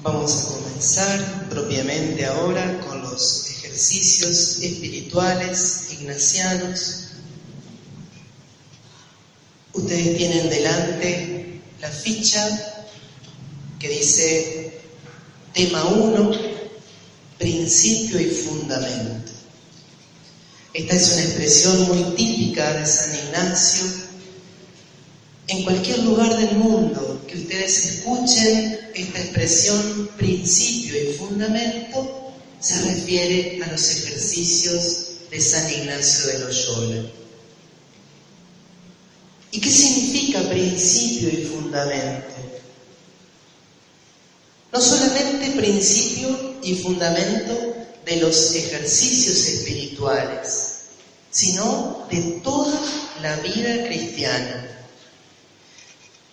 Vamos a comenzar propiamente ahora con los ejercicios espirituales ignacianos. Ustedes tienen delante la ficha que dice tema 1, principio y fundamento. Esta es una expresión muy típica de San Ignacio. En cualquier lugar del mundo que ustedes escuchen esta expresión principio y fundamento, se refiere a los ejercicios de San Ignacio de Loyola. ¿Y qué significa principio y fundamento? No solamente principio y fundamento de los ejercicios espirituales, sino de toda la vida cristiana.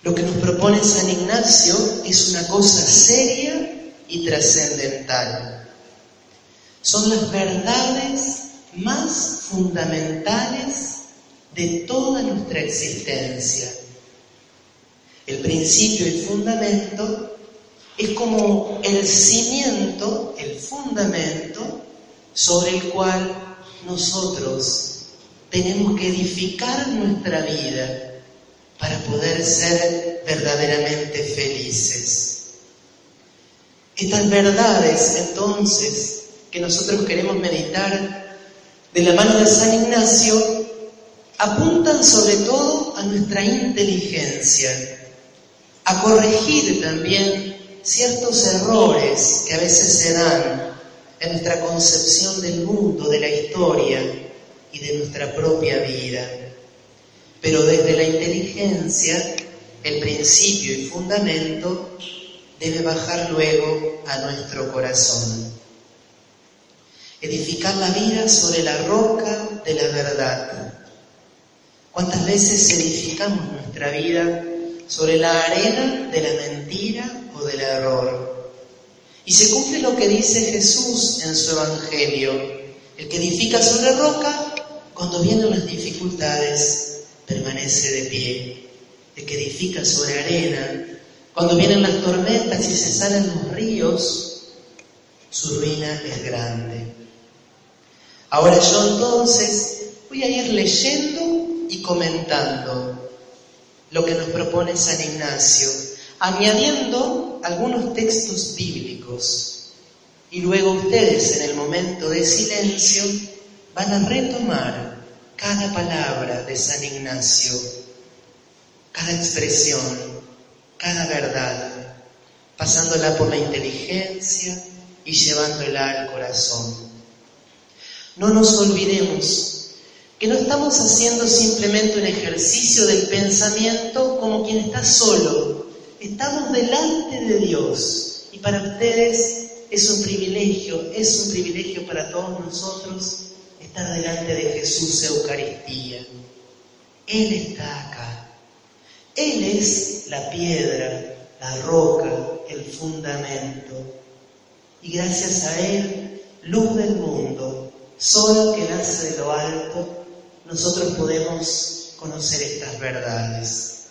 Lo que nos propone San Ignacio es una cosa seria y trascendental. Son las verdades más fundamentales de toda nuestra existencia. El principio y fundamento es como el cimiento, el fundamento sobre el cual nosotros tenemos que edificar nuestra vida para poder ser verdaderamente felices. Estas verdades entonces que nosotros queremos meditar de la mano de San Ignacio apuntan sobre todo a nuestra inteligencia, a corregir también ciertos errores que a veces se dan en nuestra concepción del mundo, de la historia y de nuestra propia vida. Pero desde la inteligencia, el principio y fundamento debe bajar luego a nuestro corazón. Edificar la vida sobre la roca de la verdad. ¿Cuántas veces edificamos nuestra vida sobre la arena de la mentira o del error. Y se cumple lo que dice Jesús en su Evangelio. El que edifica sobre roca, cuando vienen las dificultades, permanece de pie. El que edifica sobre arena, cuando vienen las tormentas y se salen los ríos, su ruina es grande. Ahora yo entonces voy a ir leyendo y comentando lo que nos propone San Ignacio añadiendo algunos textos bíblicos. Y luego ustedes en el momento de silencio van a retomar cada palabra de San Ignacio, cada expresión, cada verdad, pasándola por la inteligencia y llevándola al corazón. No nos olvidemos que no estamos haciendo simplemente un ejercicio del pensamiento como quien está solo, Estamos delante de Dios y para ustedes es un privilegio, es un privilegio para todos nosotros estar delante de Jesús Eucaristía. Él está acá. Él es la piedra, la roca, el fundamento. Y gracias a Él, luz del mundo, sol que nace de lo alto, nosotros podemos conocer estas verdades.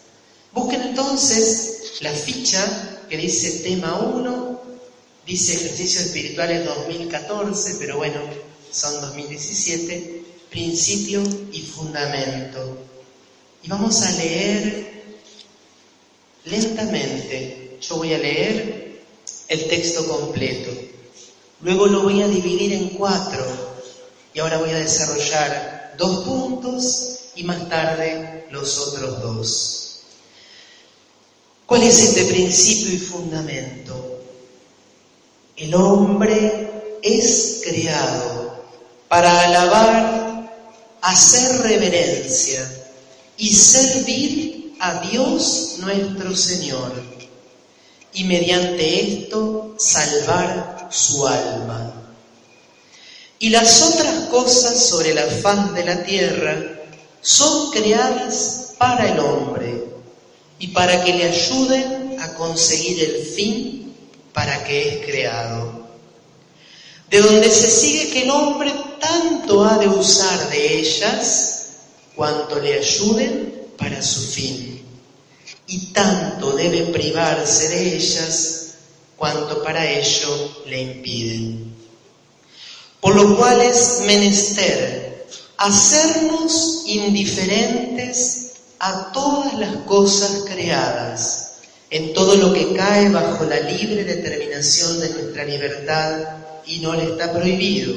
Busquen entonces la ficha que dice tema 1, dice ejercicios espirituales 2014, pero bueno, son 2017, principio y fundamento. Y vamos a leer lentamente. Yo voy a leer el texto completo. Luego lo voy a dividir en cuatro. Y ahora voy a desarrollar dos puntos y más tarde los otros dos. ¿Cuál es este principio y fundamento? El hombre es creado para alabar, hacer reverencia y servir a Dios nuestro Señor y mediante esto salvar su alma. Y las otras cosas sobre la faz de la tierra son creadas para el hombre y para que le ayuden a conseguir el fin para que es creado. De donde se sigue que el hombre tanto ha de usar de ellas cuanto le ayuden para su fin, y tanto debe privarse de ellas cuanto para ello le impiden. Por lo cual es menester hacernos indiferentes a todas las cosas creadas, en todo lo que cae bajo la libre determinación de nuestra libertad y no le está prohibido,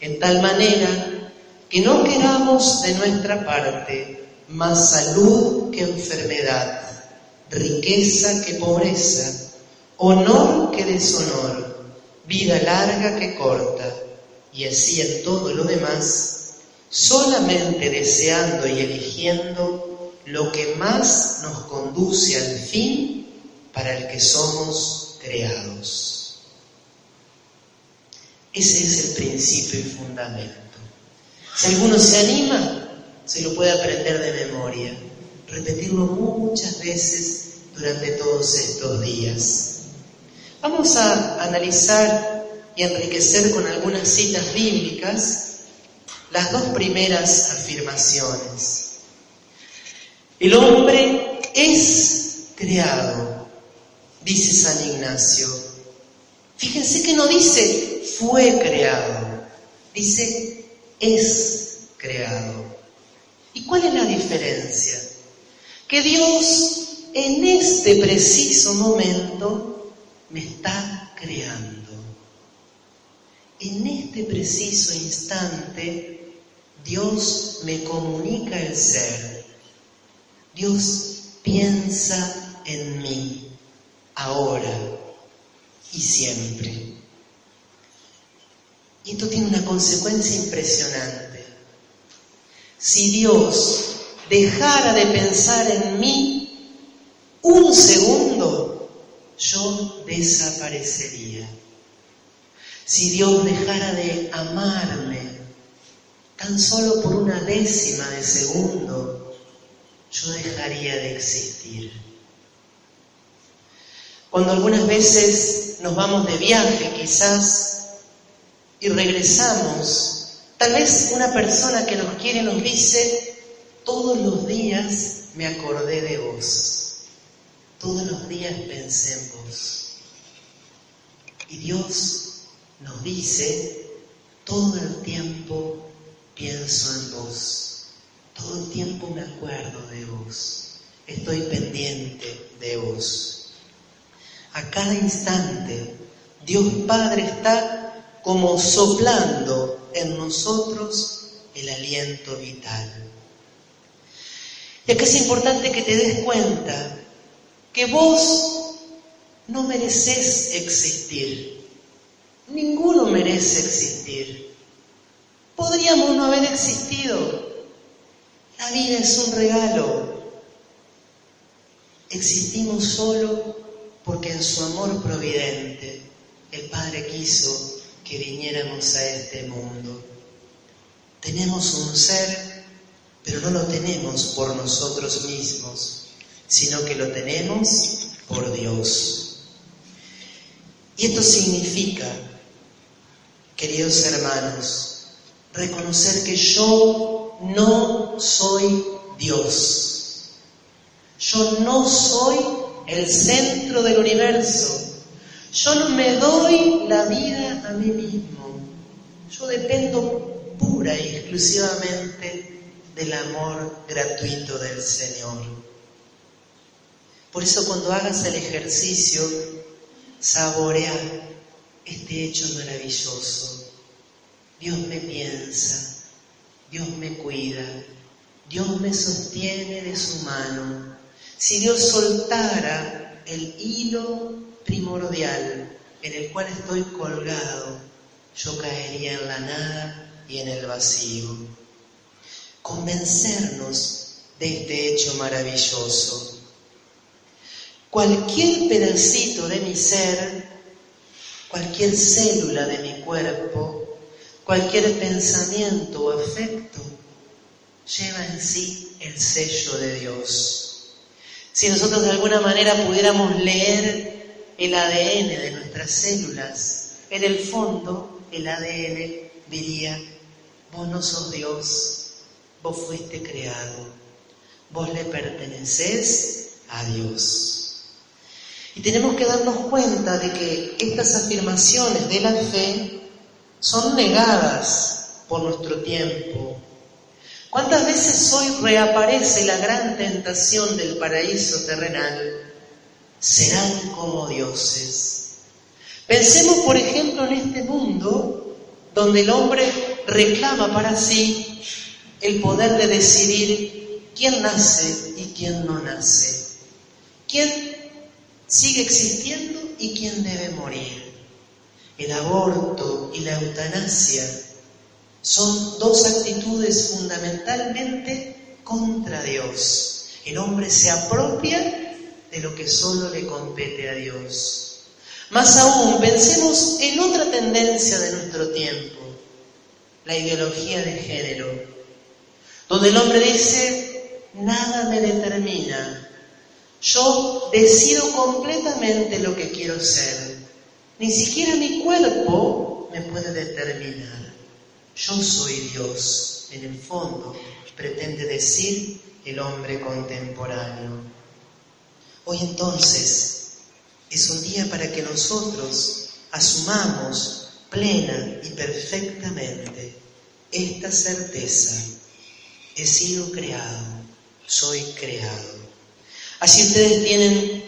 en tal manera que no queramos de nuestra parte más salud que enfermedad, riqueza que pobreza, honor que deshonor, vida larga que corta, y así en todo lo demás, solamente deseando y eligiendo lo que más nos conduce al fin para el que somos creados. Ese es el principio y fundamento. Si alguno se anima, se lo puede aprender de memoria, repetirlo muchas veces durante todos estos días. Vamos a analizar y enriquecer con algunas citas bíblicas las dos primeras afirmaciones. El hombre es creado, dice San Ignacio. Fíjense que no dice fue creado, dice es creado. ¿Y cuál es la diferencia? Que Dios en este preciso momento me está creando. En este preciso instante Dios me comunica el ser. Dios piensa en mí, ahora y siempre. Y esto tiene una consecuencia impresionante. Si Dios dejara de pensar en mí un segundo, yo desaparecería. Si Dios dejara de amarme tan solo por una décima de segundo, yo dejaría de existir. Cuando algunas veces nos vamos de viaje quizás y regresamos, tal vez una persona que nos quiere nos dice, todos los días me acordé de vos, todos los días pensé en vos. Y Dios nos dice, todo el tiempo pienso en vos, todo el tiempo me acuerdo de vos, estoy pendiente de vos. A cada instante Dios Padre está como soplando en nosotros el aliento vital. Y acá es importante que te des cuenta que vos no mereces existir. Ninguno merece existir. Podríamos no haber existido. La vida es un regalo. Existimos solo porque en su amor providente el Padre quiso que viniéramos a este mundo. Tenemos un ser, pero no lo tenemos por nosotros mismos, sino que lo tenemos por Dios. Y esto significa, queridos hermanos, reconocer que yo no soy Dios. Yo no soy el centro del universo. Yo me doy la vida a mí mismo. Yo dependo pura y exclusivamente del amor gratuito del Señor. Por eso cuando hagas el ejercicio, saborea este hecho maravilloso Dios me piensa, Dios me cuida, Dios me sostiene de su mano. Si Dios soltara el hilo primordial en el cual estoy colgado, yo caería en la nada y en el vacío. Convencernos de este hecho maravilloso. Cualquier pedacito de mi ser, cualquier célula de mi cuerpo, Cualquier pensamiento o afecto lleva en sí el sello de Dios. Si nosotros de alguna manera pudiéramos leer el ADN de nuestras células, en el fondo el ADN diría, vos no sos Dios, vos fuiste creado, vos le pertenecés a Dios. Y tenemos que darnos cuenta de que estas afirmaciones de la fe son negadas por nuestro tiempo. ¿Cuántas veces hoy reaparece la gran tentación del paraíso terrenal? Serán como dioses. Pensemos, por ejemplo, en este mundo donde el hombre reclama para sí el poder de decidir quién nace y quién no nace, quién sigue existiendo y quién debe morir. El aborto y la eutanasia son dos actitudes fundamentalmente contra Dios. El hombre se apropia de lo que solo le compete a Dios. Más aún, pensemos en otra tendencia de nuestro tiempo, la ideología de género, donde el hombre dice, nada me determina, yo decido completamente lo que quiero ser. Ni siquiera mi cuerpo me puede determinar. Yo soy Dios. En el fondo, pretende decir el hombre contemporáneo. Hoy entonces es un día para que nosotros asumamos plena y perfectamente esta certeza. He sido creado, soy creado. Así ustedes tienen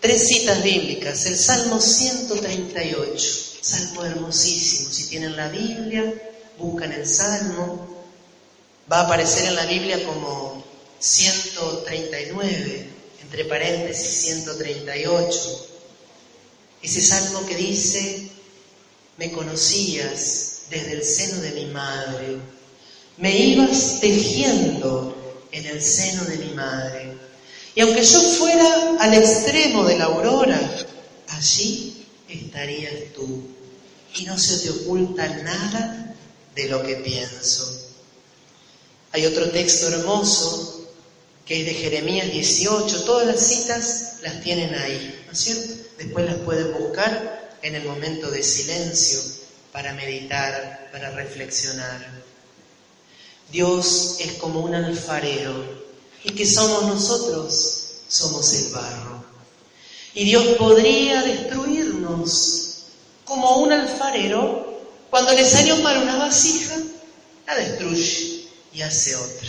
tres citas bíblicas, el Salmo 138, Salmo hermosísimo. Si tienen la Biblia, buscan el Salmo, va a aparecer en la Biblia como 139, entre paréntesis 138. Ese salmo que dice, me conocías desde el seno de mi madre, me ibas tejiendo en el seno de mi madre. Y aunque yo fuera al extremo de la aurora, allí estarías tú. Y no se te oculta nada de lo que pienso. Hay otro texto hermoso que es de Jeremías 18. Todas las citas las tienen ahí, ¿no es cierto? Después las pueden buscar en el momento de silencio para meditar, para reflexionar. Dios es como un alfarero ¿Y que somos nosotros? Somos el barro. Y Dios podría destruirnos como un alfarero cuando le salió mal una vasija, la destruye y hace otra.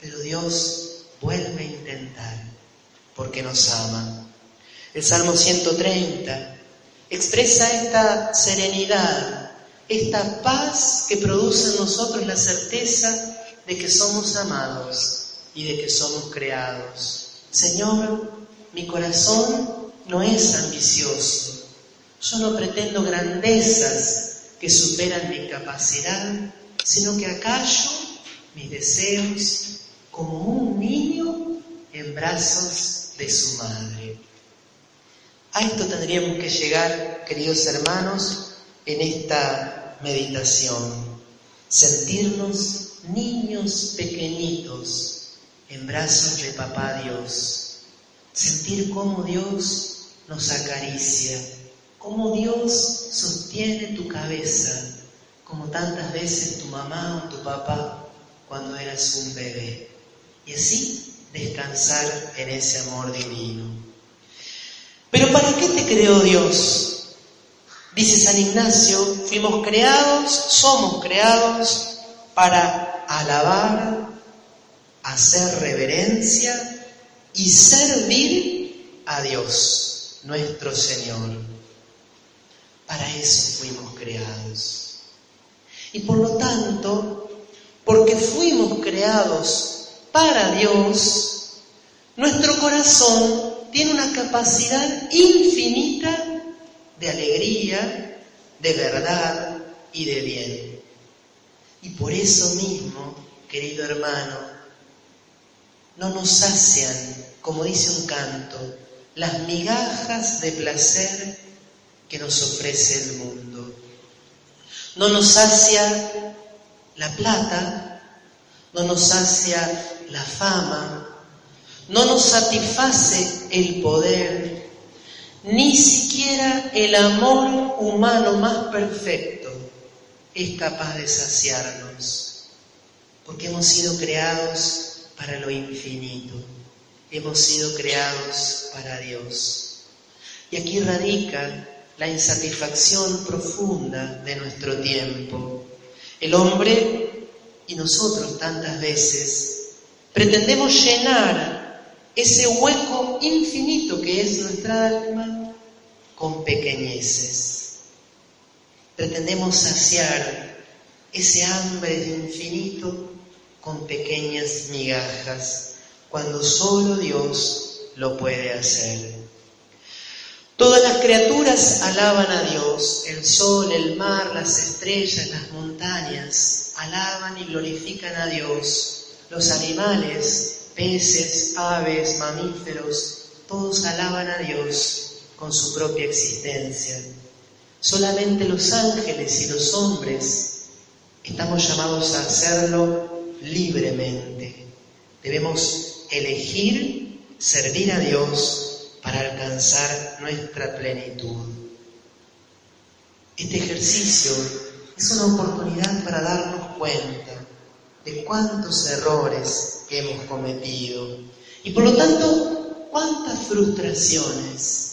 Pero Dios vuelve a intentar porque nos ama. El Salmo 130 expresa esta serenidad, esta paz que produce en nosotros la certeza de que somos amados y de que somos creados. Señor, mi corazón no es ambicioso. Yo no pretendo grandezas que superan mi capacidad, sino que acallo mis deseos como un niño en brazos de su madre. A esto tendríamos que llegar, queridos hermanos, en esta meditación. Sentirnos niños pequeñitos en brazos de papá Dios, sentir cómo Dios nos acaricia, cómo Dios sostiene tu cabeza, como tantas veces tu mamá o tu papá cuando eras un bebé, y así descansar en ese amor divino. Pero ¿para qué te creó Dios? Dice San Ignacio, fuimos creados, somos creados para alabar, hacer reverencia y servir a Dios, nuestro Señor. Para eso fuimos creados. Y por lo tanto, porque fuimos creados para Dios, nuestro corazón tiene una capacidad infinita de alegría, de verdad y de bien. Y por eso mismo, querido hermano, no nos sacian, como dice un canto, las migajas de placer que nos ofrece el mundo. No nos sacia la plata, no nos sacia la fama, no nos satisface el poder, ni siquiera el amor humano más perfecto es capaz de saciarnos, porque hemos sido creados para lo infinito. Hemos sido creados para Dios. Y aquí radica la insatisfacción profunda de nuestro tiempo. El hombre y nosotros tantas veces pretendemos llenar ese hueco infinito que es nuestra alma con pequeñeces. Pretendemos saciar ese hambre de infinito con pequeñas migajas, cuando solo Dios lo puede hacer. Todas las criaturas alaban a Dios, el sol, el mar, las estrellas, las montañas, alaban y glorifican a Dios. Los animales, peces, aves, mamíferos, todos alaban a Dios con su propia existencia. Solamente los ángeles y los hombres estamos llamados a hacerlo libremente. Debemos elegir servir a Dios para alcanzar nuestra plenitud. Este ejercicio es una oportunidad para darnos cuenta de cuántos errores hemos cometido y por lo tanto cuántas frustraciones.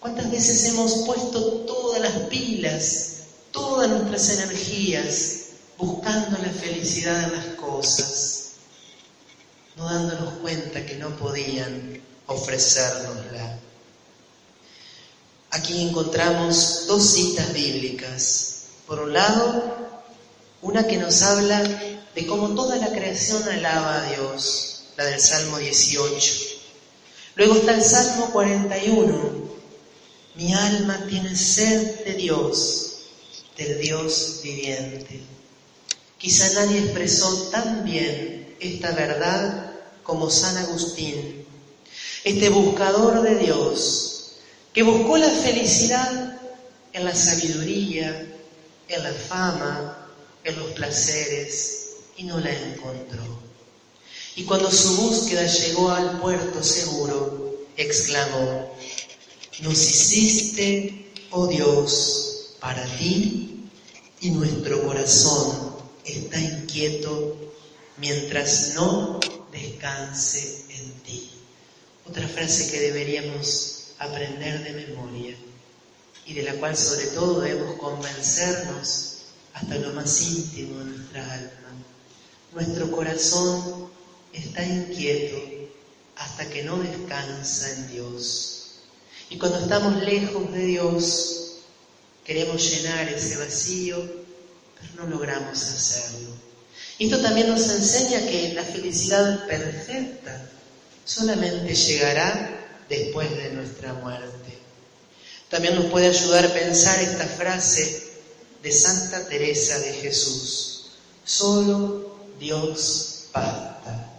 ¿Cuántas veces hemos puesto todas las pilas, todas nuestras energías buscando la felicidad de las cosas, no dándonos cuenta que no podían ofrecérnosla. Aquí encontramos dos citas bíblicas. Por un lado, una que nos habla de cómo toda la creación alaba a Dios, la del Salmo 18. Luego está el Salmo 41. Mi alma tiene sed de Dios, del Dios viviente. Quizá nadie expresó tan bien esta verdad como San Agustín este buscador de Dios, que buscó la felicidad en la sabiduría, en la fama, en los placeres, y no la encontró. Y cuando su búsqueda llegó al puerto seguro, exclamó, nos hiciste, oh Dios, para ti, y nuestro corazón está inquieto mientras no descanse en ti. Otra frase que deberíamos aprender de memoria y de la cual sobre todo debemos convencernos hasta lo más íntimo de nuestra alma. Nuestro corazón está inquieto hasta que no descansa en Dios. Y cuando estamos lejos de Dios, queremos llenar ese vacío, pero no logramos hacerlo. Y esto también nos enseña que la felicidad perfecta solamente llegará después de nuestra muerte. También nos puede ayudar a pensar esta frase de Santa Teresa de Jesús. Solo Dios basta.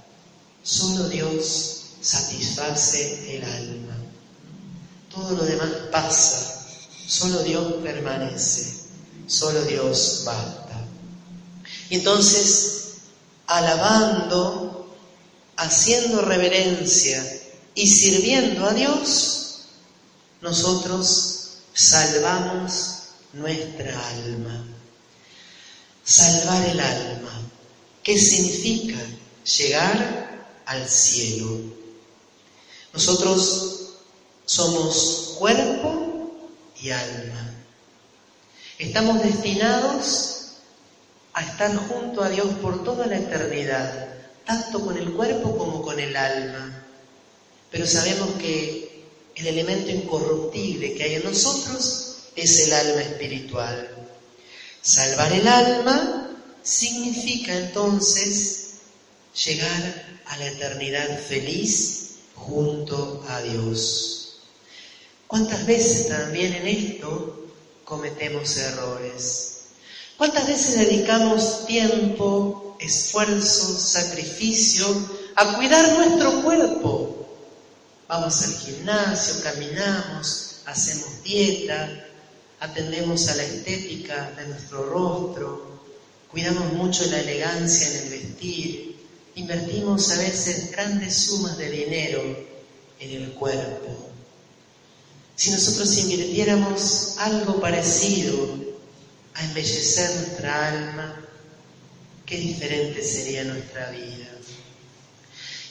Solo Dios satisface el alma. Todo lo demás pasa. Solo Dios permanece. Solo Dios basta. Y entonces, alabando haciendo reverencia y sirviendo a Dios, nosotros salvamos nuestra alma. Salvar el alma. ¿Qué significa? Llegar al cielo. Nosotros somos cuerpo y alma. Estamos destinados a estar junto a Dios por toda la eternidad tanto con el cuerpo como con el alma. Pero sabemos que el elemento incorruptible que hay en nosotros es el alma espiritual. Salvar el alma significa entonces llegar a la eternidad feliz junto a Dios. ¿Cuántas veces también en esto cometemos errores? ¿Cuántas veces dedicamos tiempo, esfuerzo, sacrificio a cuidar nuestro cuerpo. Vamos al gimnasio, caminamos, hacemos dieta, atendemos a la estética de nuestro rostro, cuidamos mucho la elegancia en el vestir, invertimos a veces grandes sumas de dinero en el cuerpo. Si nosotros invirtiéramos algo parecido a embellecer nuestra alma, qué diferente sería nuestra vida.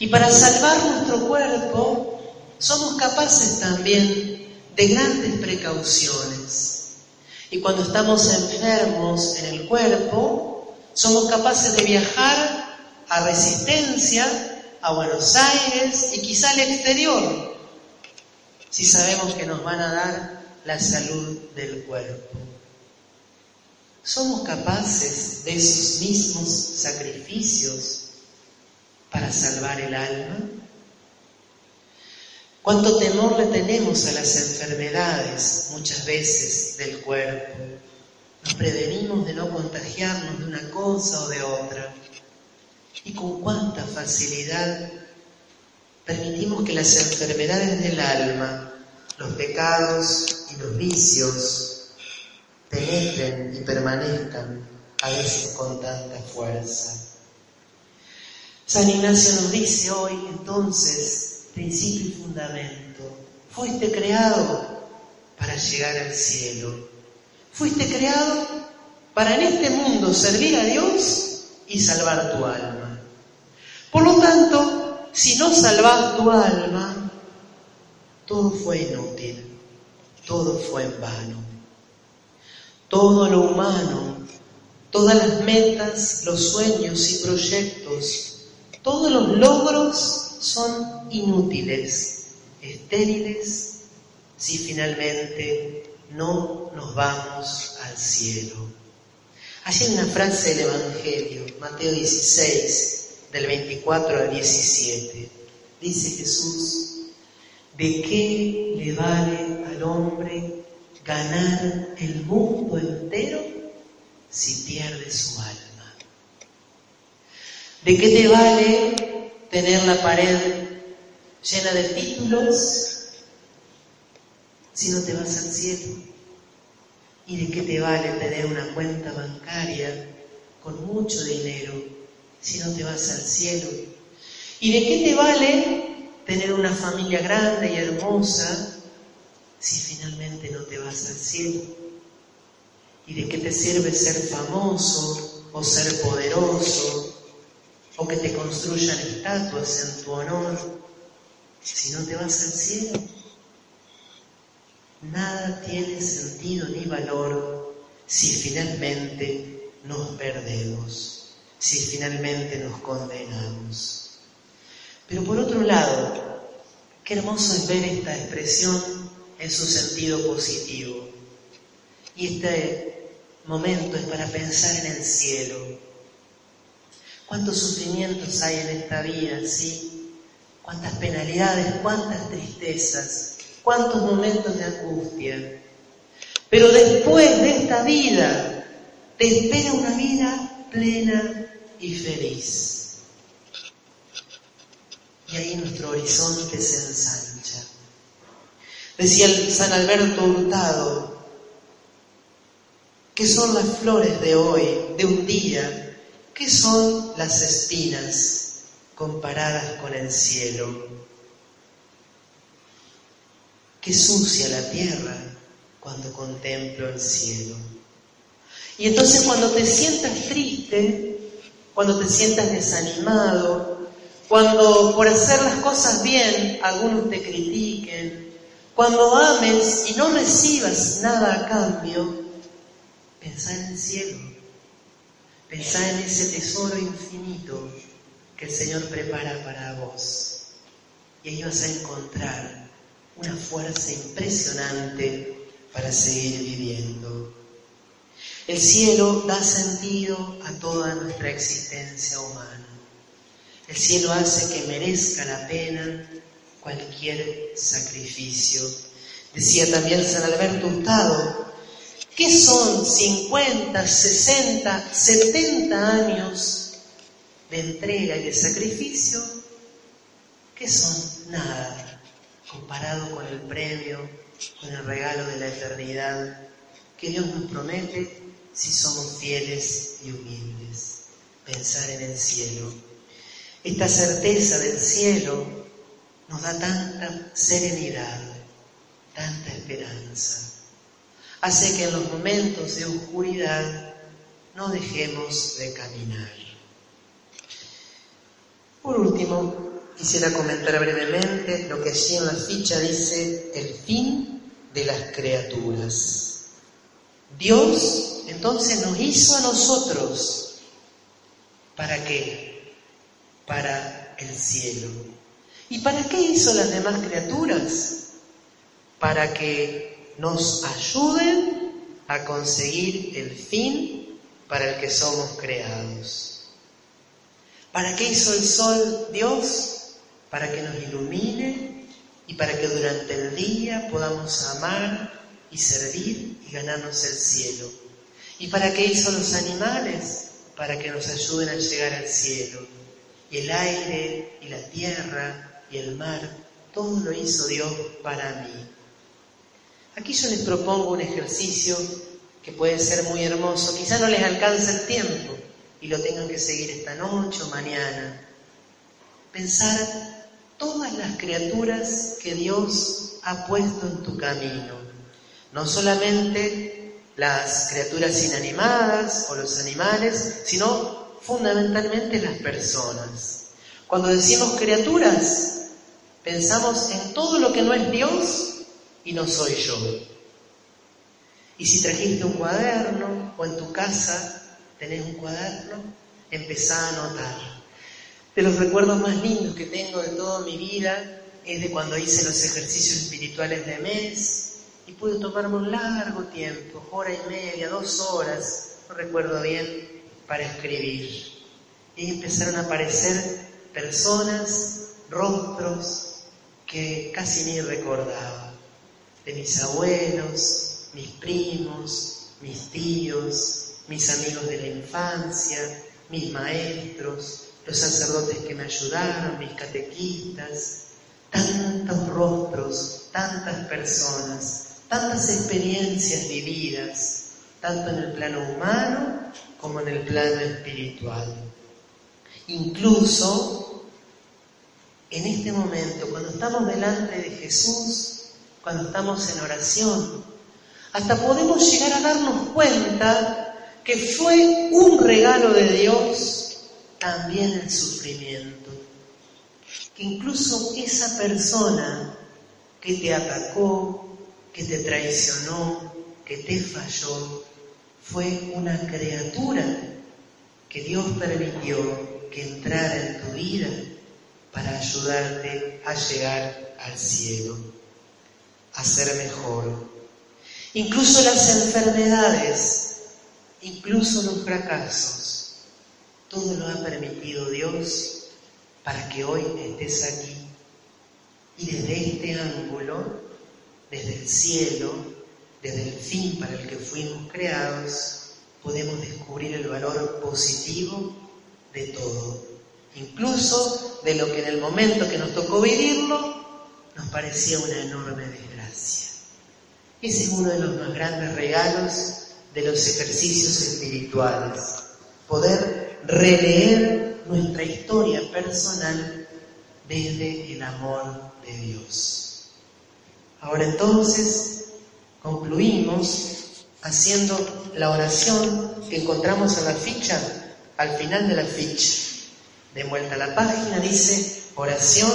Y para salvar nuestro cuerpo, somos capaces también de grandes precauciones. Y cuando estamos enfermos en el cuerpo, somos capaces de viajar a Resistencia, a Buenos Aires y quizá al exterior, si sabemos que nos van a dar la salud del cuerpo. ¿Somos capaces de esos mismos sacrificios para salvar el alma? ¿Cuánto temor le tenemos a las enfermedades muchas veces del cuerpo? Nos prevenimos de no contagiarnos de una cosa o de otra. Y con cuánta facilidad permitimos que las enfermedades del alma, los pecados y los vicios, penetren y permanezcan a veces con tanta fuerza. San Ignacio nos dice hoy entonces, principio y fundamento, fuiste creado para llegar al cielo, fuiste creado para en este mundo servir a Dios y salvar tu alma. Por lo tanto, si no salvas tu alma, todo fue inútil, todo fue en vano todo lo humano, todas las metas, los sueños y proyectos, todos los logros son inútiles, estériles, si finalmente no nos vamos al cielo. Hay una frase del Evangelio, Mateo 16, del 24 al 17. Dice Jesús, ¿de qué le vale al hombre ganar el mundo entero si pierde su alma? ¿De qué te vale tener la pared llena de títulos si no te vas al cielo? ¿Y de qué te vale tener una cuenta bancaria con mucho dinero si no te vas al cielo? ¿Y de qué te vale tener una familia grande y hermosa si finalmente no te vas al cielo? ¿Y de qué te sirve ser famoso o ser poderoso o que te construyan estatuas en tu honor si no te vas al cielo? Nada tiene sentido ni valor si finalmente nos perdemos, si finalmente nos condenamos. Pero por otro lado, qué hermoso es ver esta expresión en su sentido positivo. Y este momento es para pensar en el cielo. ¿Cuántos sufrimientos hay en esta vida, sí? ¿Cuántas penalidades, cuántas tristezas, cuántos momentos de angustia? Pero después de esta vida, te espera una vida plena y feliz. Y ahí nuestro horizonte se ensancha. Decía San Alberto Hurtado, ¿qué son las flores de hoy, de un día? ¿Qué son las espinas comparadas con el cielo? Qué sucia la tierra cuando contemplo el cielo. Y entonces cuando te sientas triste, cuando te sientas desanimado, cuando por hacer las cosas bien algunos te critiquen, cuando ames y no recibas nada a cambio, pensá en el cielo, pensá en ese tesoro infinito que el Señor prepara para vos. Y ahí vas a encontrar una fuerza impresionante para seguir viviendo. El cielo da sentido a toda nuestra existencia humana. El cielo hace que merezca la pena cualquier sacrificio. Decía también San Alberto Hurtado, ¿qué son 50, 60, 70 años de entrega y de sacrificio? ¿Qué son? Nada, comparado con el premio, con el regalo de la eternidad que Dios nos promete si somos fieles y humildes. Pensar en el cielo. Esta certeza del cielo nos da tanta serenidad, tanta esperanza. Hace que en los momentos de oscuridad no dejemos de caminar. Por último, quisiera comentar brevemente lo que allí en la ficha dice el fin de las criaturas. Dios entonces nos hizo a nosotros. ¿Para qué? Para el cielo. ¿Y para qué hizo las demás criaturas? Para que nos ayuden a conseguir el fin para el que somos creados. ¿Para qué hizo el sol Dios? Para que nos ilumine y para que durante el día podamos amar y servir y ganarnos el cielo. ¿Y para qué hizo los animales? Para que nos ayuden a llegar al cielo. Y el aire y la tierra y el mar, todo lo hizo Dios para mí. Aquí yo les propongo un ejercicio que puede ser muy hermoso. Quizá no les alcance el tiempo y lo tengan que seguir esta noche o mañana. Pensar todas las criaturas que Dios ha puesto en tu camino no solamente las criaturas inanimadas o los animales, sino fundamentalmente las personas. Cuando decimos criaturas, pensamos en todo lo que no es Dios y no soy yo. Y si trajiste un cuaderno o en tu casa tenés un cuaderno, empezá a anotar. De los recuerdos más lindos que tengo de toda mi vida es de cuando hice los ejercicios espirituales de mes, y pude tomarme un largo tiempo, hora y media, dos horas, no recuerdo bien, para escribir. Y empezaron a aparecer personas, rostros que casi ni recordaba, de mis abuelos, mis primos, mis tíos, mis amigos de la infancia, mis maestros, los sacerdotes que me ayudaron, mis catequistas, tantos rostros, tantas personas tantas experiencias vividas, tanto en el plano humano como en el plano espiritual. Incluso en este momento, cuando estamos delante de Jesús, cuando estamos en oración, hasta podemos llegar a darnos cuenta que fue un regalo de Dios también el sufrimiento. Que incluso esa persona que te atacó, que te traicionó, que te falló, fue una criatura que Dios permitió que entrara en tu vida para ayudarte a llegar al cielo, a ser mejor. Incluso las enfermedades, incluso los fracasos, todo lo ha permitido Dios para que hoy estés aquí. Y desde este ángulo desde el cielo, desde el fin para el que fuimos creados, podemos descubrir el valor positivo de todo, incluso de lo que en el momento que nos tocó vivirlo nos parecía una enorme desgracia. Ese es uno de los más grandes regalos de los ejercicios espirituales, poder releer nuestra historia personal desde el amor de Dios. Ahora entonces concluimos haciendo la oración que encontramos en la ficha, al final de la ficha. De vuelta a la página dice oración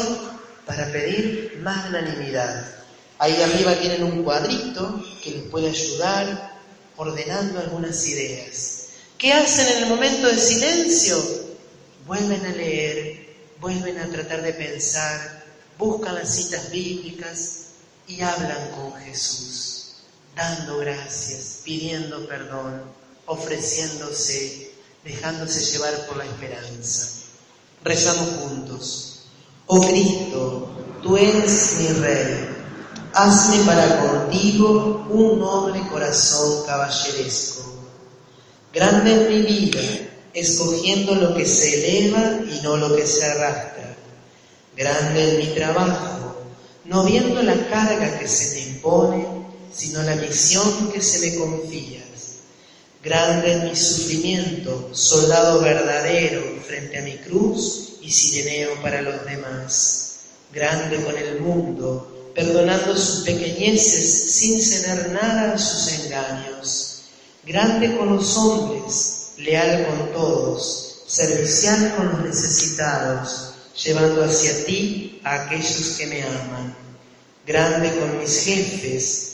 para pedir magnanimidad. Ahí arriba tienen un cuadrito que les puede ayudar ordenando algunas ideas. ¿Qué hacen en el momento de silencio? Vuelven a leer, vuelven a tratar de pensar, buscan las citas bíblicas, y hablan con Jesús, dando gracias, pidiendo perdón, ofreciéndose, dejándose llevar por la esperanza. Rezamos juntos. Oh Cristo, tú eres mi Rey. Hazme para contigo un noble corazón caballeresco. Grande es mi vida, escogiendo lo que se eleva y no lo que se arrastra. Grande es mi trabajo no viendo la carga que se me impone, sino la misión que se me confía. Grande es mi sufrimiento, soldado verdadero frente a mi cruz y sireneo para los demás. Grande con el mundo, perdonando sus pequeñeces sin ceder nada a sus engaños. Grande con los hombres, leal con todos, servicial con los necesitados llevando hacia ti a aquellos que me aman. Grande con mis jefes,